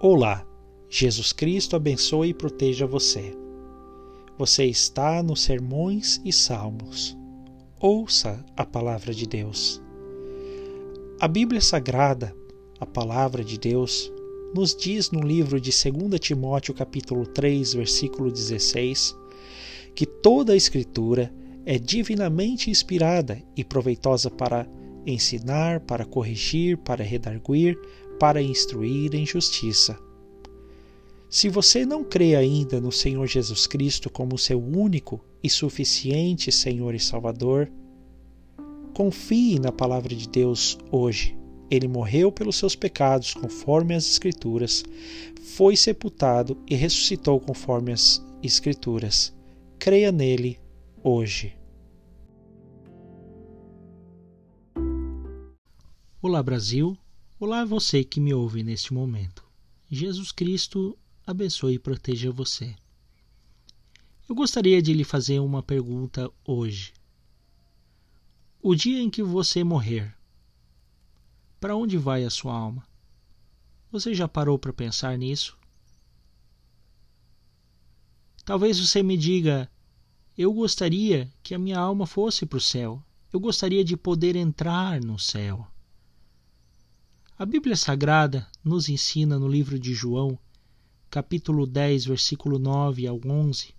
Olá, Jesus Cristo abençoe e proteja você. Você está nos Sermões e Salmos. Ouça a palavra de Deus. A Bíblia Sagrada, a palavra de Deus, nos diz no livro de 2 Timóteo capítulo 3, versículo 16, que toda a escritura é divinamente inspirada e proveitosa para ensinar, para corrigir, para redarguir, para instruir em justiça. Se você não crê ainda no Senhor Jesus Cristo como seu único e suficiente Senhor e Salvador, confie na palavra de Deus hoje. Ele morreu pelos seus pecados, conforme as Escrituras, foi sepultado e ressuscitou conforme as Escrituras. Creia nele hoje. Olá, Brasil. Olá, você que me ouve neste momento. Jesus Cristo abençoe e proteja você. Eu gostaria de lhe fazer uma pergunta hoje. O dia em que você morrer, para onde vai a sua alma? Você já parou para pensar nisso? Talvez você me diga: eu gostaria que a minha alma fosse para o céu. Eu gostaria de poder entrar no céu. A Bíblia Sagrada nos ensina no livro de João, capítulo 10, versículo 9 ao 11,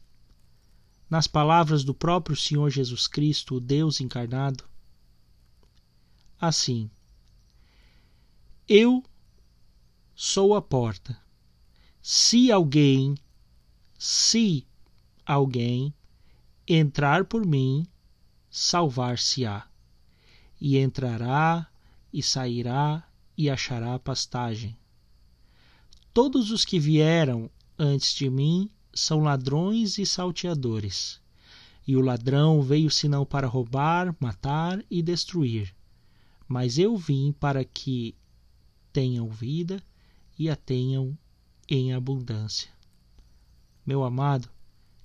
nas palavras do próprio Senhor Jesus Cristo, o Deus encarnado, assim: Eu sou a porta. Se alguém, se alguém entrar por mim, salvar-se-á, e entrará e sairá e achará pastagem. Todos os que vieram antes de mim são ladrões e salteadores. E o ladrão veio senão para roubar, matar e destruir. Mas eu vim para que tenham vida e a tenham em abundância. Meu amado,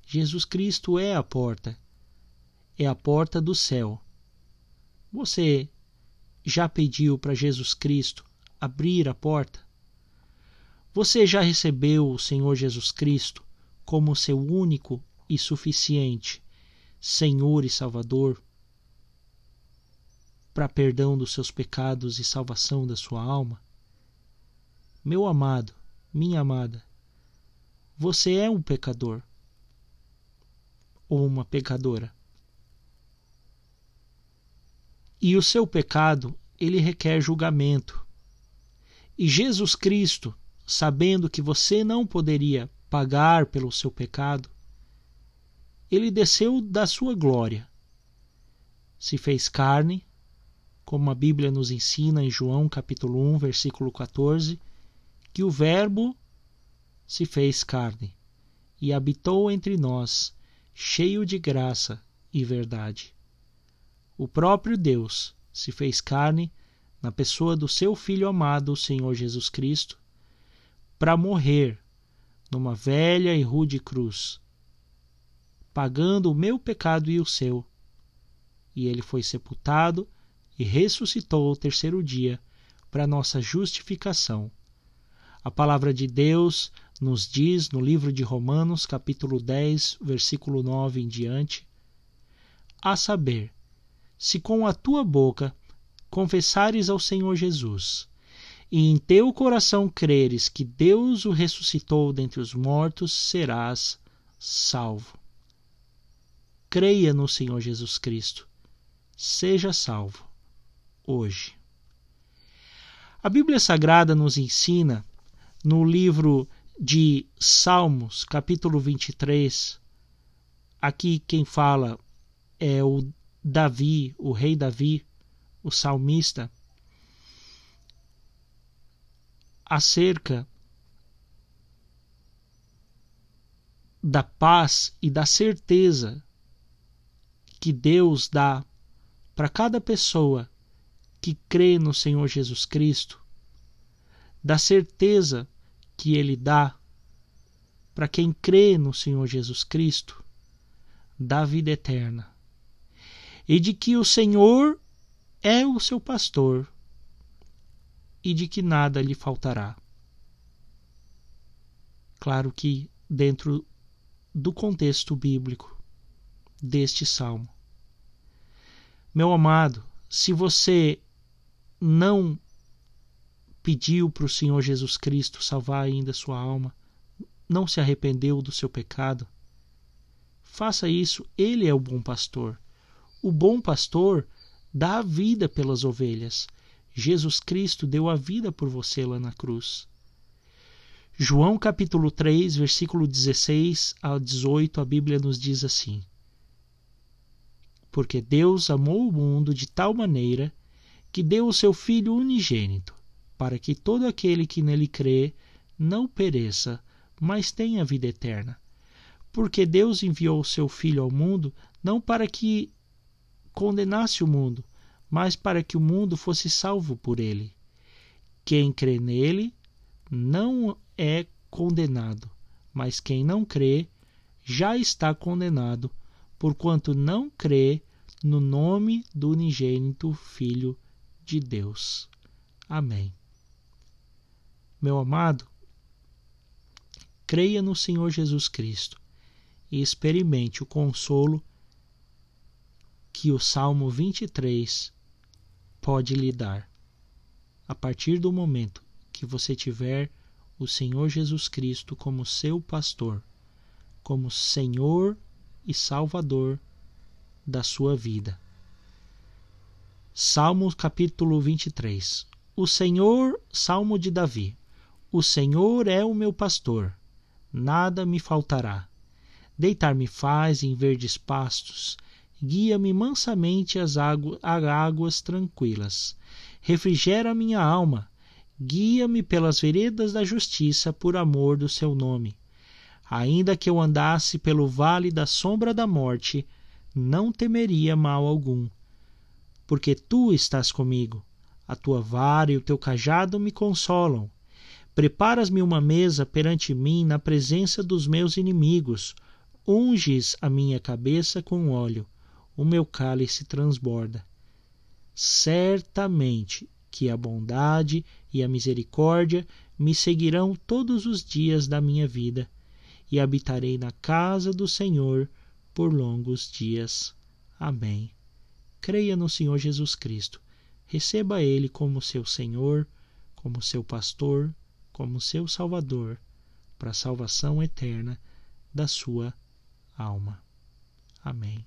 Jesus Cristo é a porta, é a porta do céu. Você já pediu para Jesus Cristo abrir a porta? Você já recebeu o Senhor Jesus Cristo como seu único e suficiente Senhor e Salvador para perdão dos seus pecados e salvação da sua alma? Meu amado, minha amada, você é um pecador ou uma pecadora? E o seu pecado, ele requer julgamento. E Jesus Cristo, sabendo que você não poderia pagar pelo seu pecado, ele desceu da sua glória. Se fez carne, como a Bíblia nos ensina em João capítulo 1, versículo 14, que o Verbo se fez carne e habitou entre nós, cheio de graça e verdade o próprio Deus se fez carne na pessoa do seu Filho amado, o Senhor Jesus Cristo, para morrer numa velha e rude cruz, pagando o meu pecado e o seu. E ele foi sepultado e ressuscitou ao terceiro dia para nossa justificação. A palavra de Deus nos diz no livro de Romanos, capítulo 10, versículo 9 em diante, a saber, se com a tua boca confessares ao Senhor Jesus e em teu coração creres que Deus o ressuscitou dentre os mortos, serás salvo. Creia no Senhor Jesus Cristo. Seja salvo hoje. A Bíblia Sagrada nos ensina no livro de Salmos, capítulo 23. Aqui quem fala é o Davi, o rei Davi, o salmista, acerca da paz e da certeza que Deus dá para cada pessoa que crê no Senhor Jesus Cristo, da certeza que Ele dá para quem crê no Senhor Jesus Cristo, da vida eterna e de que o Senhor é o seu pastor e de que nada lhe faltará. Claro que dentro do contexto bíblico deste salmo. Meu amado, se você não pediu para o Senhor Jesus Cristo salvar ainda sua alma, não se arrependeu do seu pecado, faça isso, ele é o bom pastor. O bom pastor dá a vida pelas ovelhas. Jesus Cristo deu a vida por você lá na cruz. João capítulo 3, versículo 16 a 18, a Bíblia nos diz assim: Porque Deus amou o mundo de tal maneira que deu o seu Filho unigênito, para que todo aquele que nele crê não pereça, mas tenha vida eterna. Porque Deus enviou o seu Filho ao mundo não para que condenasse o mundo, mas para que o mundo fosse salvo por ele. Quem crê nele não é condenado, mas quem não crê já está condenado, porquanto não crê no nome do unigênito Filho de Deus. Amém. Meu amado, creia no Senhor Jesus Cristo e experimente o consolo que o Salmo 23 pode lhe dar. A partir do momento que você tiver o Senhor Jesus Cristo como seu pastor, como Senhor e Salvador da sua vida. Salmo capítulo 23. O Senhor, Salmo de Davi. O Senhor é o meu pastor, nada me faltará. Deitar-me faz em verdes pastos, guia-me mansamente às águas tranquilas. Refrigera minha alma, guia-me pelas veredas da justiça por amor do seu nome. Ainda que eu andasse pelo vale da sombra da morte, não temeria mal algum, porque tu estás comigo. A tua vara e o teu cajado me consolam. Preparas-me uma mesa perante mim na presença dos meus inimigos. Unges a minha cabeça com óleo. O meu cálice transborda. Certamente que a bondade e a misericórdia me seguirão todos os dias da minha vida, e habitarei na casa do Senhor por longos dias. Amém. Creia no Senhor Jesus Cristo. Receba Ele como seu Senhor, como seu pastor, como seu Salvador, para a salvação eterna da sua alma. Amém.